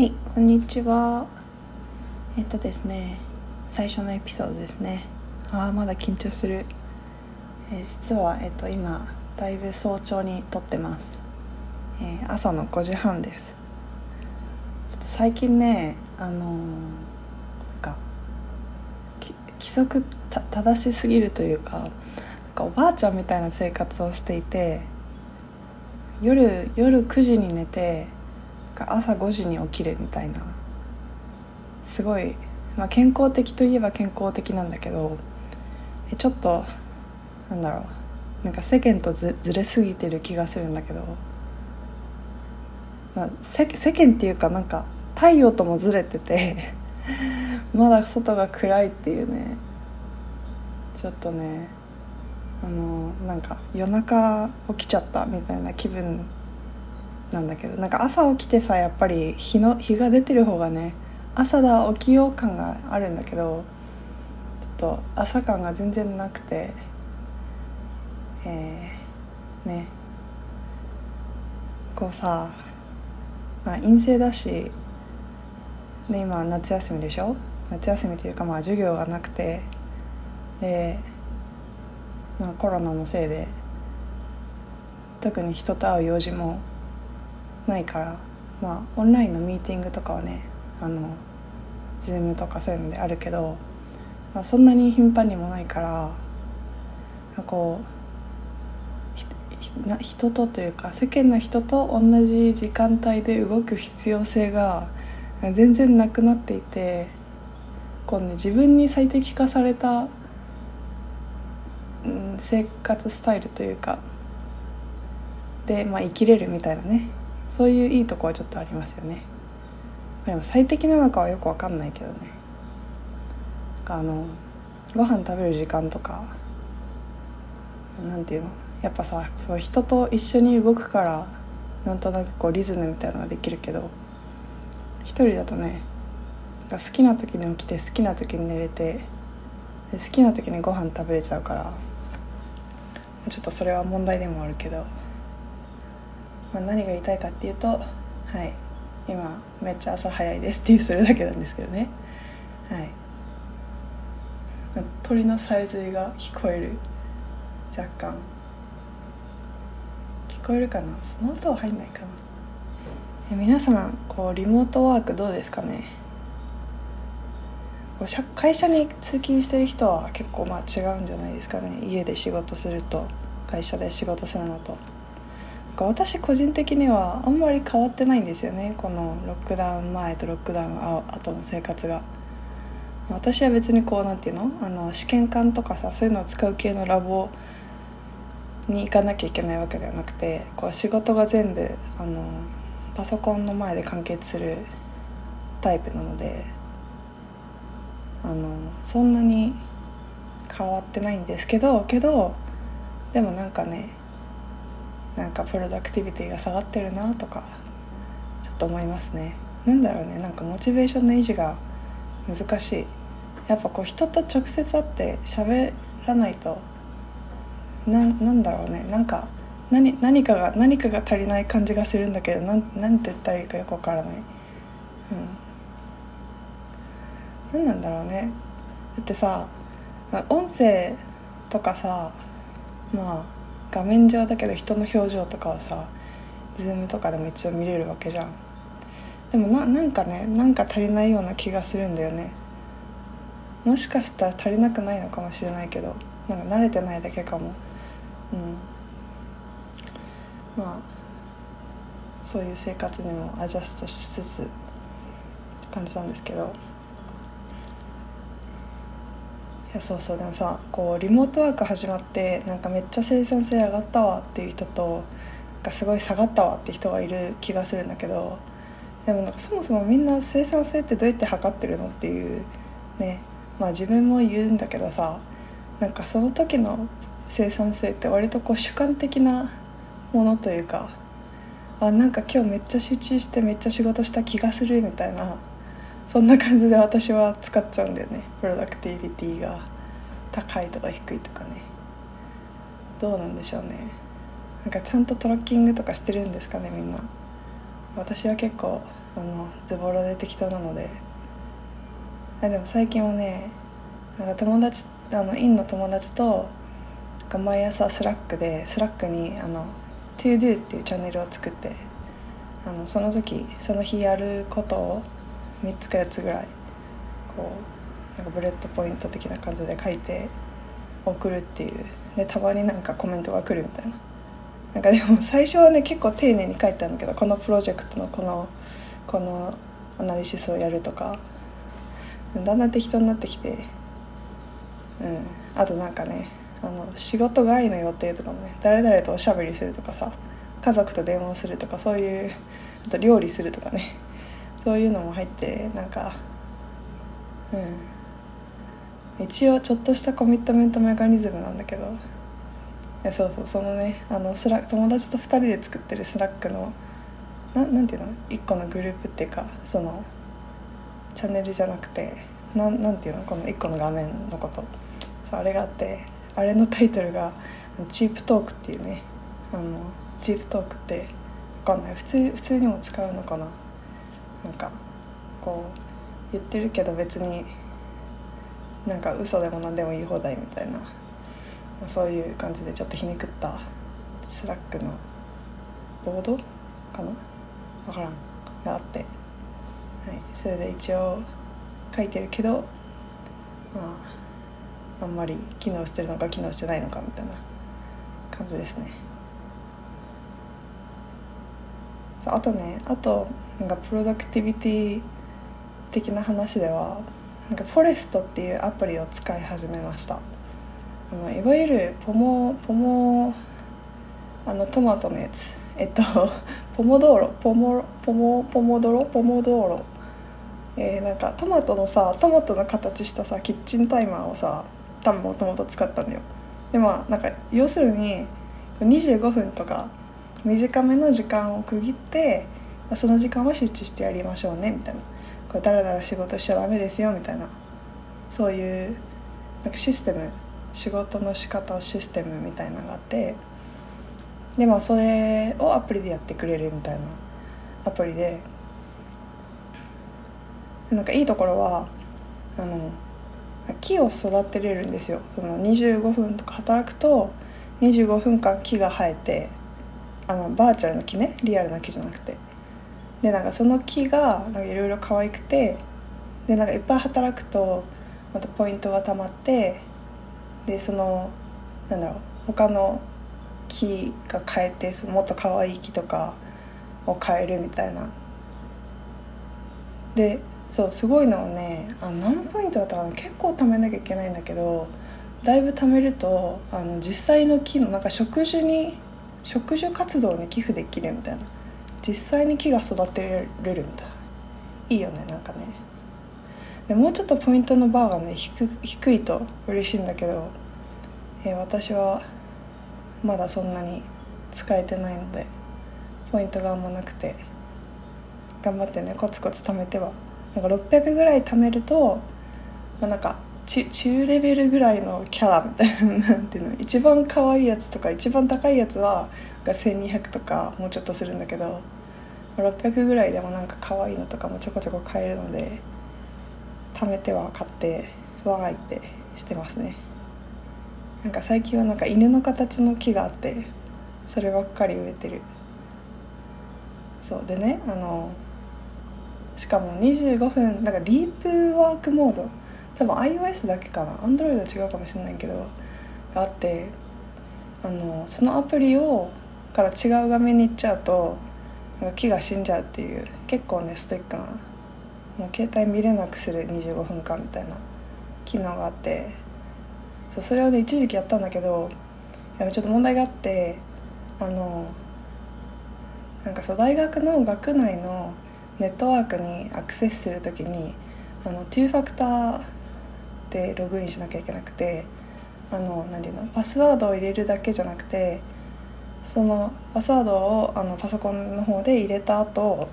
はいこんにちは。えっとですね最初のエピソードですね。ああまだ緊張する、えー実はえっと今だいぶ早朝に撮ってます、えー朝の5時半です。ちょっと最近ねあのーなんか規則正しすぎるというかなんかおばあちゃんみたいな生活をしていて夜夜9時に寝て朝5時に起きるみたいな。すごい、まあ、健康的といえば健康的なんだけどちょっとなんだろう。なんか世間とずずれすぎてる気がするんだけど、まあ、世世間っていうかなんか太陽ともずれてて まだ外が暗いっていうね。ちょっとねあのなんか夜中起きちゃったみたいな気分なんだけどなんか朝起きてさやっぱり日の日が出てる方がね朝だ起きよう感があるんだけどちょっと朝感が全然なくてえー、ね。こうさ、まあ、陰性だしで今夏休みでしょ？夏休みというかまあ授業がなくてで、まあ、コロナのせいで特に人と会う用事もないからまあオンラインのミーティングとかはねあの Zoom とかそういうのであるけど、まあ、そんなに頻繁にもないからこうな人とというか世間の人と同じ時間帯で動く必要性が全然なくなっていてこう、ね、自分に最適化された、うん、生活スタイルというかで、まあ、生きれるみたいなね。そういういいとこはちょっとありますよね。でも最適なのかはよく分かんないけどね。あのご飯食べる時間とかなんていうの？やっぱさそう人と一緒に動くからなんとなくこうリズムみたいなのができるけど一人だとね好きな時に起きて好きな時に寝れて好きな時にご飯食べれちゃうからちょっとそれは問題でもあるけど、まあ、何が言いたいかっていうとはい。今めっちゃ朝早いですっていうそれだけなんですけどね。はい。鳥のさえずりが聞こえる。若干。聞こえるかな？その音は入んないかな。え皆さんこうリモートワークどうですかね？会社に通勤してる人は結構まあ違うんじゃないですかね。家で仕事すると会社で仕事するのと。か私個人的にはあんまり変わってないんですよね。このロックダウン前とロックダウン後の生活が。私は別にこうなんていうの？あの試験管とかさそういうのを使う系のラボに行かなきゃいけないわけではなくてこう仕事が全部あのパソコンの前で完結するタイプなのであのそんなに変わってないんですけどけどでもなんかねなんかプロダクティビティが下がってるなとかちょっと思いますね。なんだろうね。なんかモチベーションの維持が難しい。やっぱこう人と直接会って喋らないとななんだろうね。なんか何何かが何かが足りない感じがするんだけどなん何て言ったらいいかよくわからない、うん、何なんだろうね。だってさ音声とかさまあ画面上だけど人の表情とかはさ Zoom とかでも一応見れるわけじゃん。でもななんかねなんか足りないような気がするんだよね。もしかしたら足りなくないのかもしれないけどなんか慣れてないだけかも。うん。まあそういう生活にもアジャストしつつ感じなんですけど。やそうそうでもさこうリモートワーク始まってなんかめっちゃ生産性上がったわっていう人となんかすごい下がったわって人がいる気がするんだけどでもなんかそもそもみんな生産性ってどうやって測ってるのっていうねまあ自分も言うんだけどさなんかその時の生産性って割とこう主観的なものというかあなんか今日めっちゃ集中してめっちゃ仕事した気がするみたいなそんな感じで私は使っちゃうんだよね。 productivity が高いとか低いとかね。どうなんでしょうね。なんかちゃんと tracking とかしてるんですかねみんな。私は結構あのズボラで適当なので。あでも最近はねなんか友達あのインの友達と毎朝 Slack で Slack にあの ToDo っていうチャンネルを作ってあのその時その日やることを3つか4つぐらいこうなんか bullet point 的な感じで書いて送るっていう。でたまになんかコメントが来るみたいな。なんかでも 最初はね結構丁寧に書いてたんだけどこのプロジェクトのこのこの analysis をやるとかだんだん適当になってきてうん。あとなんかねあの仕事外の予定とかもね誰々とおしゃべりするとかさ家族と電話するとかそういうあと料理するとかね。そういうのも入ってなんかうん。一応ちょっとした commitment mechanism なんだけど。そうそうそのねあのスラ友達と2人で作ってる Slack のななんていうの？1個のグループっていうかそのチャンネルじゃなくてななんていうの？この1個の画面のこと。そうあれがあってあれのタイトルが「cheap talk」っていうねあの cheap talk って分かんない。普通普通にも使うのかな。なんかこう言ってるけど別になんか嘘でも何でも言い放題みたいなそういう感じでちょっとひねくった Slack のボードかな？分からん。があって、はい、それで一応書いてるけどまああんまり機能してるのか機能してないのかみたいな感じですね。あとねあとなんかプロダクティビティ的な話ではなんかフォレストっていうアプリを使い始めました。あのいわゆるポモポモあのトマトのやつ。えっと ポモドーロポモポモポモドロポモドーロ。えー、なんかトマトのさトマトの形したさキッチンタイマーをさ多分もともと使ったんだよ。でまあなんか要するに25分とか短めの時間を区切ってその時間は集中してやりましょうねみたいな。これだらだら仕事しちゃダメですよみたいな。そういうなんかシステム仕事の仕方システムみたいなのがあって。でまあそれをアプリでやってくれるみたいな。アプリで。なんかいいところはあの木を育てれるんですよ。その25分とか働くと25分間木が生えてあのバーチャルの木ねリアルな木じゃなくて。でなんかその木がいろいろ可愛くてでなんかいっぱい働くとまたポイントがたまってでそのなんだろう他の木が変えてそのもっと可愛い木とかを変えるみたいな。でそうすごいのはねあ何ポイントだったかな結構貯めなきゃいけないんだけどだいぶ貯めるとあの実際の木のなんか植樹に植樹活動に寄付できるみたいな。実際に木が育てれるみたい。ないいよねなんかね。でもうちょっとポイントのバーがね低低いと嬉しいんだけど、えー、私はまだそんなに使えてないのでポイントがあんまなくて頑張ってねコツコツ貯めては。なんか600ぐらい貯めると、まあ、なんか中レベルぐらいのキャラみたいななんていうの？一番可愛いやつとか一番高いやつはが1200とかもうちょっとするんだけど600ぐらいでもなんか可愛いのとかもちょこちょこ買えるので貯めては買ってわーいってしてますね。なんか最近はなんか犬の形の木があってそればっかり植えてる。そうでねあのしかも25分なんかディープワークモード多分 iOS だけかな。Android 違うかもしれないけどがあってあのそのアプリをから違う画面に行っちゃうとなんか木が死んじゃうっていう結構ねストイックな。もう携帯見れなくする25分間みたいな機能があってそうそれをね一時期やったんだけどちょっと問題があってあのなんかそう大学の学内のネットワークにアクセスする時にあの2ファクターでログインしなきゃいけなくてあの何て言うのパスワードを入れるだけじゃなくてそのパスワードをあのパソコンの方で入れた後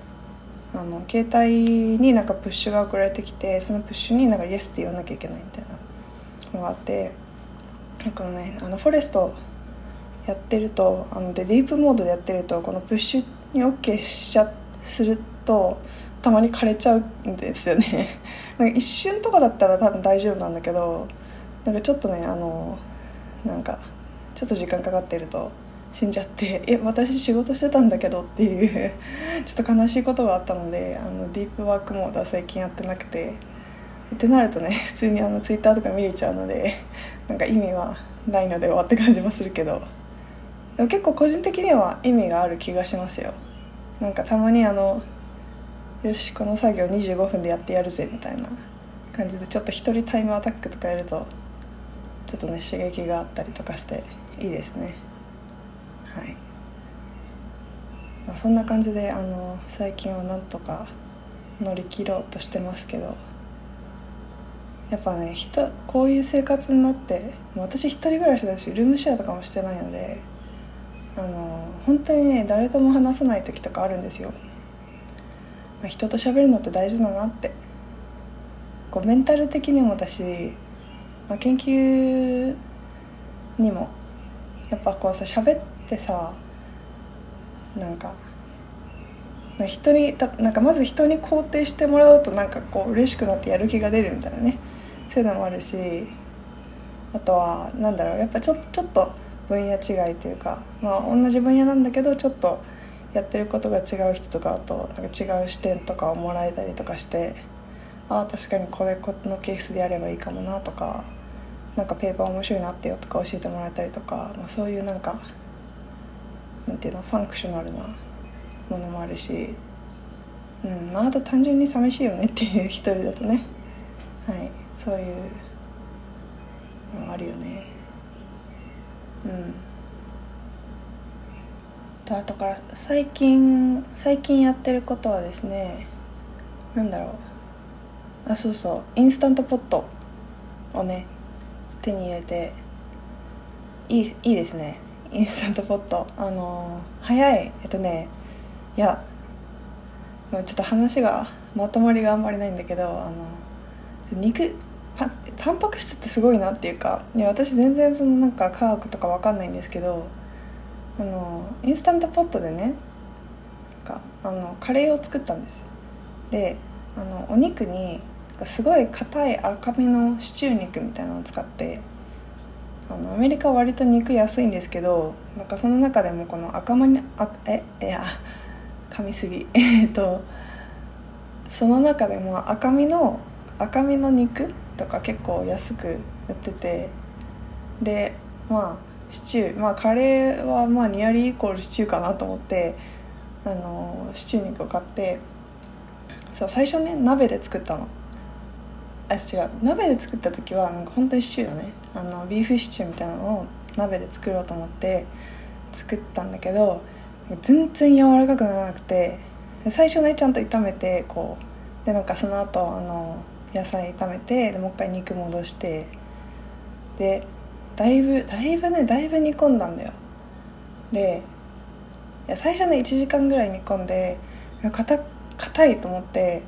あの携帯になんかプッシュが送られてきてそのプッシュになんかイエスって言わなきゃいけないみたいなのがあってこのねあのフォレストやってるとあのでディープモードでやってるとこのプッシュに OK しちゃするとたまに枯れちゃうんですよね。なんか一瞬とかだったら多分大丈夫なんだけどなんかちょっとねあのなんかちょっと時間かかってると死んじゃって「え私仕事してたんだけど」っていう ちょっと悲しいことがあったのであのディープワークモードは最近やってなくてってなるとね普通にあのツイッターとか見れちゃうのでなんか意味はないのではって感じもするけどでも結構個人的には意味がある気がしますよ。なんかたまにあのよしこの作業25分でやってやるぜみたいな感じでちょっと一人タイムアタックとかやるとちょっとね刺激があったりとかしていいですね。はい、まあ、そんな感じであの最近はなんとか乗り切ろうとしてますけどやっぱね人こういう生活になって私一人暮らしだしルームシェアとかもしてないのであの本当にね誰とも話さない時とかあるんですよ、まあ、人と喋るのって大事だなって。こうメンタル的にもだし、まあ、研究にもやっぱこうさ喋ってさなんか人にたなんかまず人に肯定してもらうとなんかこう嬉しくなってやる気が出るみたいなね。そういうのもあるしあとはなんだろうやっぱちょちょっと分野違いというか、まあ、同じ分野なんだけどちょっとやってることが違う人とかとなんか違う視点とかをもらえたりとかしてああ確かにこれこのケースでやればいいかもなとかなんかペーパー面白いなってよとか教えてもらえたりとか、まあ、そういうなんかなんていうのファンクショナルなものもあるし、うんまあ、あと単純に寂しいよねっていう一人だとね。はいそういうのもあるよね。うん。と後から最近最近やってることはですねなんだろう。あそうそう。インスタントポットをね手に入れていいいいですね。インスタントポット。あの早い。えっとねいやもうちょっと話がまとまりがあんまりないんだけどあの肉パタンパク質ってすごいなっていうかいや私全然そのなんか科学とかわかんないんですけどあのインスタントポットでねかあのカレーを作ったんですであのお肉にすごい硬い赤身のシチュー肉みたいなのを使ってあのアメリカは割と肉安いんですけどなんかその中でもこの赤身あえいや噛みすぎ。えっとその中でも赤身の赤身の肉とか結構安く売っててでまあシチューまあカレーはまあニアリーイコールシチューかなと思ってあのシチュー肉を買ってそう最初ね鍋で作ったの。あ違う。鍋で作った時はなんか本当にシチューだね。あのビーフシチューみたいなのを鍋で作ろうと思って作ったんだけど全然柔らかくならなくて最初ねちゃんと炒めてこうでなんかその後あの野菜炒めてでもう一回肉戻してでだいぶだいぶねだいぶ煮込んだんだよ。でいや最初ね1時間ぐらい煮込んで硬いと思って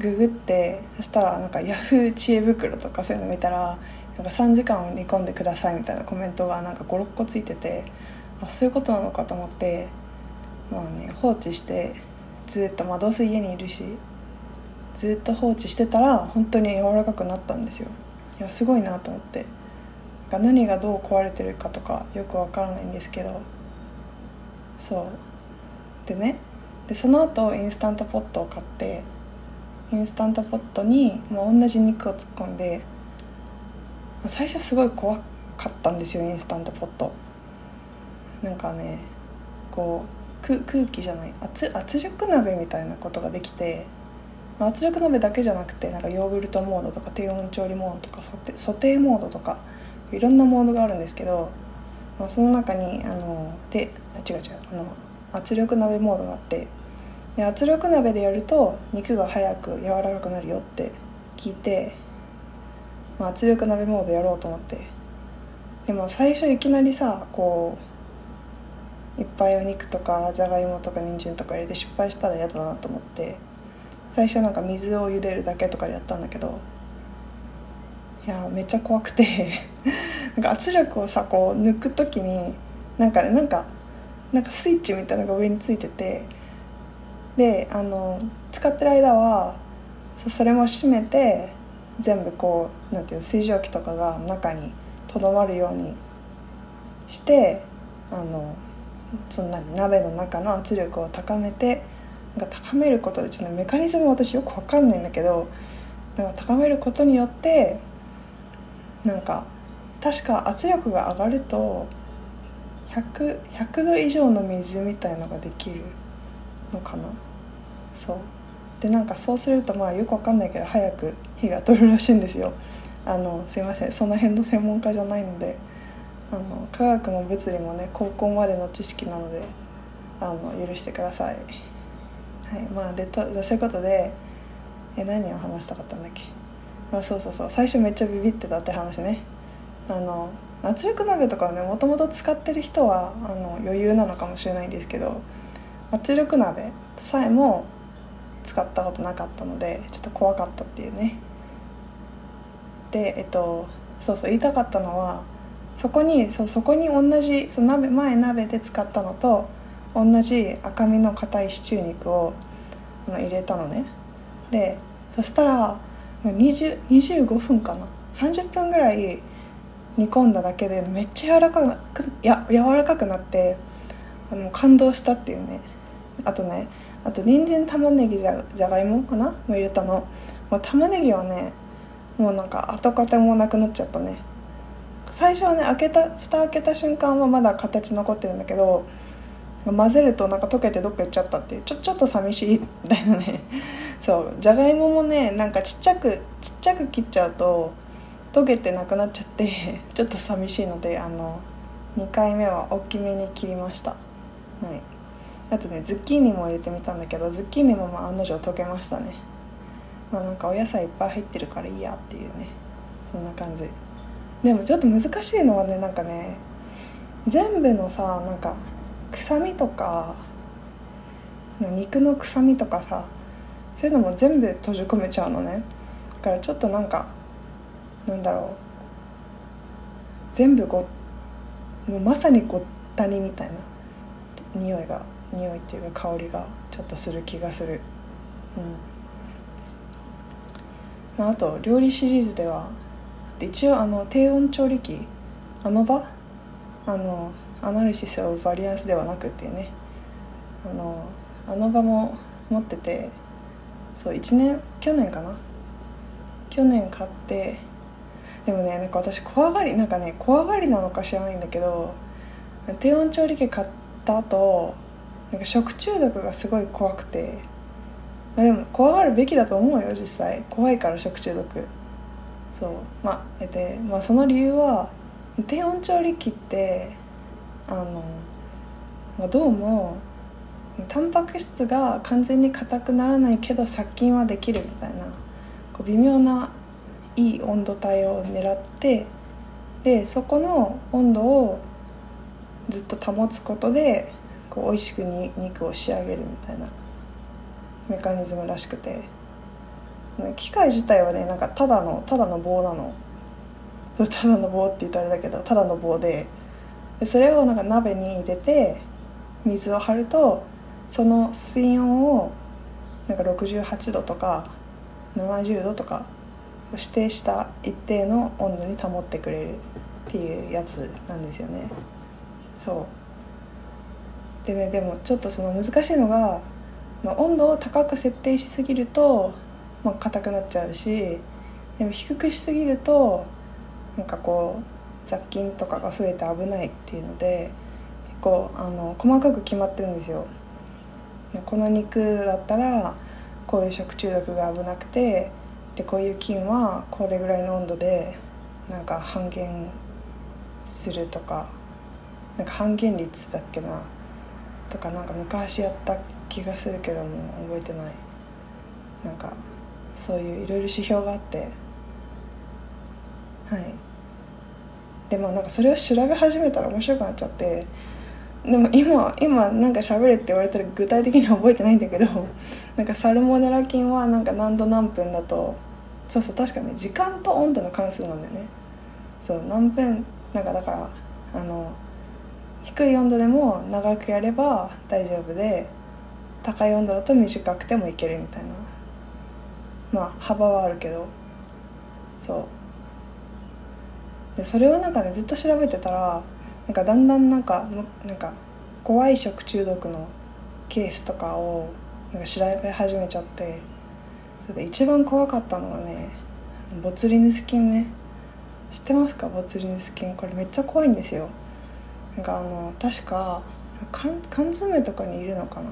ググってそしたらなんかヤフー知恵袋とかそういうの見たらなんか3時間を煮込んでくださいみたいなコメントがなんか56個ついててあそういうことなのかと思ってまあね放置してずっとまあどうせ家にいるしずっと放置してたら本当に柔らかくなったんですよ。いやすごいなと思って。何がどう壊れてるかとかよくわからないんですけどそう。でねでその後インスタントポットを買ってインスタントポットにもう同じ肉を突っ込んで最初すごい怖かったんですよインスタントポット。なんかねこう空気じゃない圧圧力鍋みたいなことができて圧力鍋だけじゃなくてなんかヨーグルトモードとか低温調理モードとかソテソテーモードとかいろんなモードがあるんですけど、まあ、その中にあので違う違うあの圧力鍋モードがあってで圧力鍋でやると肉が早く柔らかくなるよって聞いて、まあ、圧力鍋モードやろうと思って。でも最初いきなりさこういっぱいお肉とかじゃがいもとか人参とか入れて失敗したら嫌だなと思って最初なんか水を茹でるだけとかでやったんだけどいやめっちゃ怖くて。なんか圧力をさこう抜く時になんかねなんかなんかスイッチみたいなのが上についてて。であの使ってる間はそれも閉めて全部こうなんていう水蒸気とかが中にとどまるようにしてあのそんなに鍋の中の圧力を高めてなんか高めることでちょっとメカニズム私よく分かんないんだけどなんか高めることによってなんか確か圧力が上がると 100, 100度以上の水みたいのができるのかな。そう。でなんかそうするとまあよくわかんないけど早く火が通るらしいんですよ。あのすいません。その辺の専門家じゃないのであの科学も物理もね高校までの知識なのであの許してください。はい。まあでとそういうことでえ何を話したかったんだっけ、あ、そうそうそう。最初めっちゃビビってたって話ね。あの圧力鍋とかはねもともと使ってる人はあの余裕なのかもしれないんですけど圧力鍋さえも使ったことなかったのでちょっと怖かったっていうね。でえっとそうそう言いたかったのはそこにそうそこに同じその鍋前鍋で使ったのと同じ赤身の硬いシチュー肉をあの入れたのね。でそしたら25分かな。30分ぐらい煮込んだだけでめっちゃ柔らかくいや柔らかくなってあの感動したっていうね。あとねあと人参玉ねぎじゃじゃがいもかな？も入れたの。もう玉ねぎはねもうなんか跡形もなくなっちゃったね。最初はね開けた蓋開けた瞬間はまだ形残ってるんだけど混ぜるとなんか溶けてどっか行っちゃったっていうちょちょっと寂しい みたいなね。そう。じゃがいももねなんかちっちゃくちっちゃく切っちゃうと溶けてなくなっちゃって ちょっと寂しいのであの2回目は大きめに切りました。はい。あとねズッキーニも入れてみたんだけどズッキーニもまあ案の定溶けましたね。まあなんかお野菜いっぱい入ってるからいいやっていうね。そんな感じ。でもちょっと難しいのはねなんかね全部のさなんか臭みとか肉の臭みとかさそういうのも全部閉じ込めちゃうのね。だからちょっとなんかなんだろう。全部ごもうまさにごったにみたいな。匂いが匂いっていうか香りがちょっとする気がする。うん。まあ、あと料理シリーズでは一応あの低温調理器あの場？あのアナリシス・オブ・バリアンスではなくてねあのあの場も持っててそう1年去年かな？去年買ってでもねなんか私怖がりなんかね怖がりなのか知らないんだけど低温調理器買った後なんか食中毒がすごい怖くて、まあ、でも怖がるべきだと思うよ実際。怖いから食中毒。そう。まあで、まあ、その理由は低温調理器ってあの、まあ、どうもタンパク質が完全に硬くならないけど殺菌はできるみたいなこう微妙ないい温度帯を狙ってでそこの温度をずっと保つことでこう美味しくに肉を仕上げるみたいなメカニズムらしくて。機械自体はねなんかただのただの棒なの。ただの棒って言ったらあれだけどただの棒ででそれをなんか鍋に入れて水を張るとその水温をなんか68度とか70度とか指定した一定の温度に保ってくれるっていうやつなんですよね。そう。でねでもちょっとその難しいのが温度を高く設定しすぎると、まあ、硬くなっちゃうしでも低くしすぎるとなんかこう雑菌とかが増えて危ないっていうので結構あの細かく決まってるんですよ。この肉だったらこういう食中毒が危なくてでこういう菌はこれぐらいの温度でなんか半減するとかなんか半減率だっけなとかなんか昔やった気がするけども覚えてない。なんかそういういろいろ指標があってはい。でもなんかそれを調べ始めたら面白くなっちゃってでも今今なんか喋れって言われたら具体的には覚えてないんだけど なんかサルモネラ菌はなんか何度何分だとそうそう確かね時間と温度の関数なんだよね。そう何分なんかだからあの低い温度でも長くやれば大丈夫で高い温度だと短くてもいけるみたいな。まあ幅はあるけど。そう。でそれをなんかねずっと調べてたらなんかだんだんなんかなんか怖い食中毒のケースとかをなんか調べ始めちゃってそれで一番怖かったのがねボツリヌス菌ね。知ってますか？ボツリヌス菌。これめっちゃ怖いんですよ。なんかあの確か缶缶詰とかにいるのか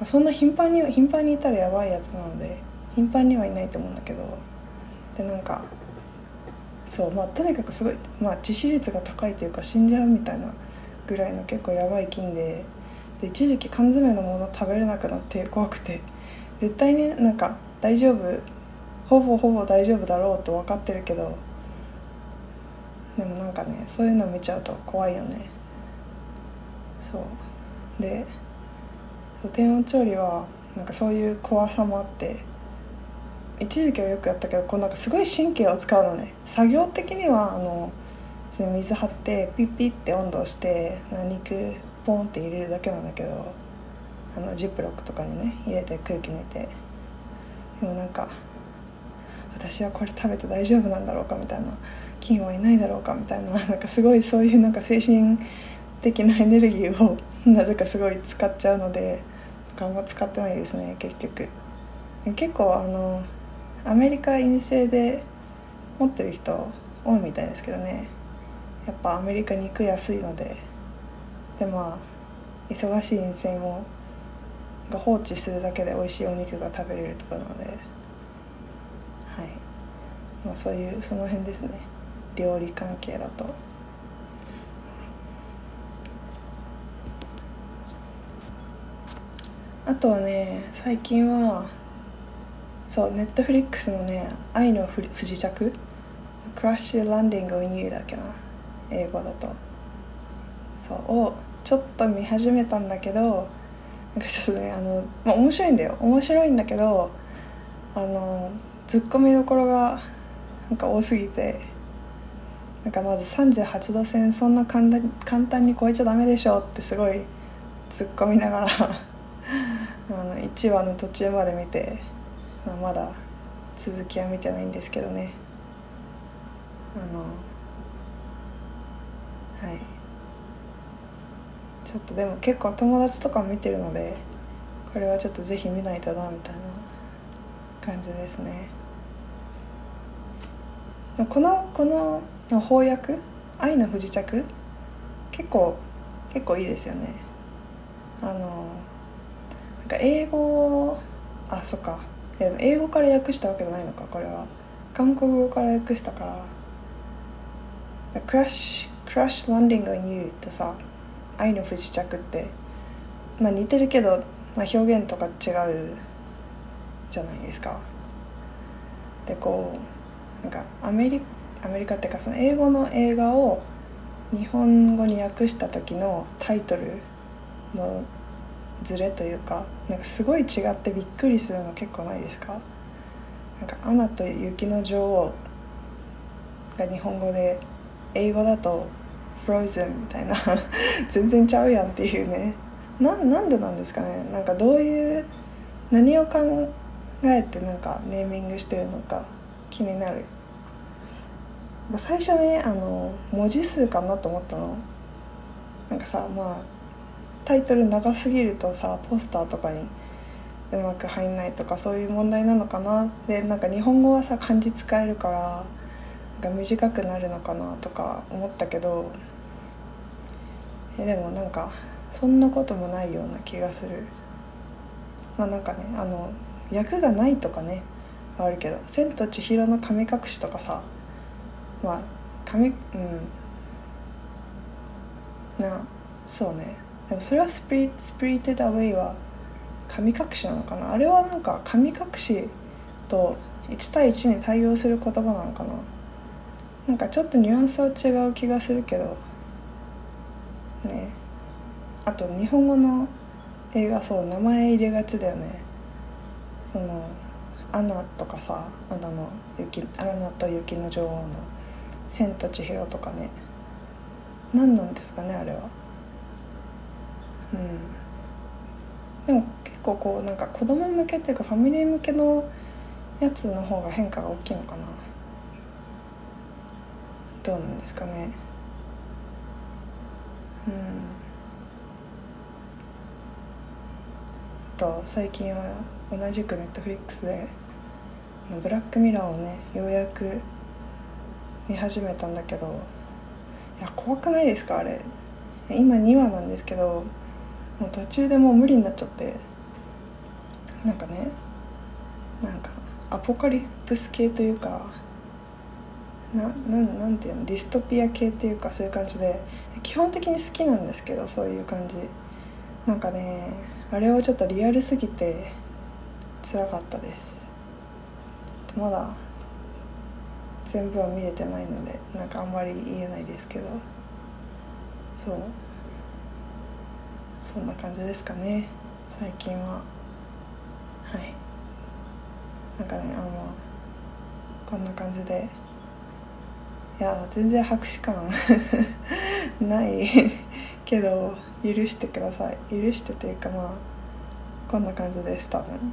な。そんな頻繁に頻繁にいたらやばいやつなので頻繁にはいないと思うんだけど。でなんかそうまあとにかくすごい、まあ、致死率が高いというか死んじゃうみたいなぐらいの結構やばい菌でで一時期缶詰のもの食べれなくなって怖くて絶対になんか大丈夫ほぼほぼ大丈夫だろうと分かってるけどでもなんかねそういうの見ちゃうと怖いよね。そう。で低温調理はなんかそういう怖さもあって一時期はよくやったけどこうなんかすごい神経を使うのね。作業的にはあの水張ってピッピッて温度をして肉ポンって入れるだけなんだけどあのジップロックとかにね入れて空気抜いて。でもなんか私はこれ食べて大丈夫なんだろうかみたいな菌はいないだろうかみたいな なんかすごいそういうなんか精神的なエネルギーを なぜかすごい使っちゃうのであんま使ってないですね結局。結構あのアメリカ陰性で持ってる人多いみたいですけどね。やっぱアメリカ肉安いので。でまあ忙しい陰性もが放置するだけで美味しいお肉が食べれるとかなので。はい。まあそういうその辺ですね。料理関係だと。あとはね最近はそうネットフリックスのね「愛の不時着」「Crash Landing on You」だっけな？英語だと。そうをちょっと見始めたんだけどなんかちょっとねあの、まあ、面白いんだよ。面白いんだけどあのツッコミどころがなんか多すぎてなんかまず38度線そんな簡単簡単に超えちゃダメでしょってすごい突っ込みながら あの1話の途中まで見て、まあ、まだ続きは見てないんですけどね。あのはい。ちょっとでも結構友達とか見てるのでこれはちょっとぜひ見ないとなみたいな感じですね。このこの翻訳「愛の不時着」結構結構いいですよね。あのなんか英語あそっか。いや英語から訳したわけじゃないのかこれは。韓国語から訳したから「クラッシュクラッシュランディング on you」とさ「愛の不時着」って。まあ似てるけど、まあ、表現とか違うじゃないですか。でこうなんかアメリアメリカっていうかその英語の映画を日本語に訳した時のタイトルのズレというかなんかすごい違ってびっくりするの結構ないですか？なんか「アナと雪の女王」が日本語で英語だと「フローズン」みたいな 全然ちゃうやんっていうね。ななんでなんですかね？なんかどういう何を考えてなんかネーミングしてるのか気になる。最初ねあの文字数かなと思ったの。なんかさまあタイトル長すぎるとさポスターとかにうまく入んないとかそういう問題なのかな？でなんか日本語はさ漢字使えるからなんか短くなるのかなとか思ったけどえでもなんかそんなこともないような気がする。まあなんかねあの役がないとかねあるけど「千と千尋の神隠し」とかさまあ神うん。なそうね。でもそれはスピリスピリテッドアウェイは神隠しなのかな？あれはなんか神隠しと1対1に対応する言葉なのかな？なんかちょっとニュアンスは違う気がするけど。ね。あと日本語の映画そう名前入れがちだよね。その「アナ」とかさ「アナの雪アナと雪の女王」の「千と千尋」とかね。何なんですかねあれは。うん。でも結構こうなんか子供向けっていうかファミリー向けのやつの方が変化が大きいのかな。どうなんですかね。うん。と最近は同じくネットフリックスで「ブラックミラー」をねようやく見始めたんだけどいや怖くないですかあれ。今2話なんですけどもう途中でもう無理になっちゃってなんかねなんかアポカリプス系というかなななんていうのディストピア系っていうかそういう感じで基本的に好きなんですけどそういう感じ。なんかねあれはちょっとリアルすぎて辛かったです。まだ全部は見れてないのでなんかあんまり言えないですけど。そう。そんな感じですかね。最近は。はい。なんかねあのこんな感じで。いや全然拍手感 ない けど許してください。許してというかまあこんな感じです多分。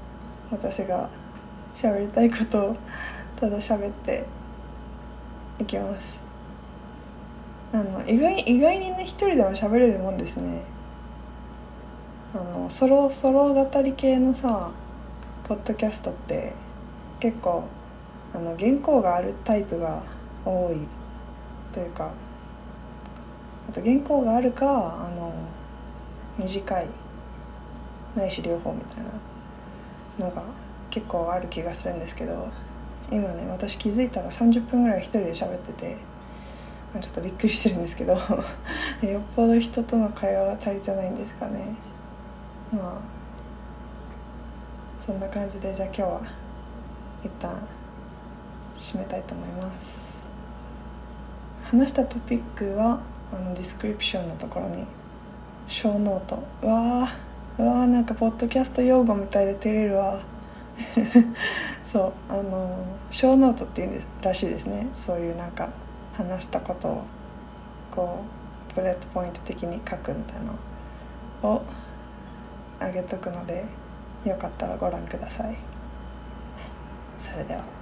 私が喋りたいことをただ喋っていきます。あの意外意外にね一人でも喋れるもんですね。あのソロソロ語り系のさポッドキャストって結構あの原稿があるタイプが多い。というかあと原稿があるかあの短い。ないし両方みたいな。のが結構ある気がするんですけど今ね私気づいたら30分ぐらい一人で喋っててちょっとびっくりしてるんですけど よっぽど人との会話が足りてないんですかね。まあそんな感じでじゃあ今日は一旦締めたいと思います。話したトピックはあの description のところに show note。うわーうわーなんかポッドキャスト用語みたいで照れるわ。そうあの show note っていうんらしいですね。そういうなんか話したことをこう bullet point 的に書くみたいなのをあげとくのでよかったらご覧ください。それでは。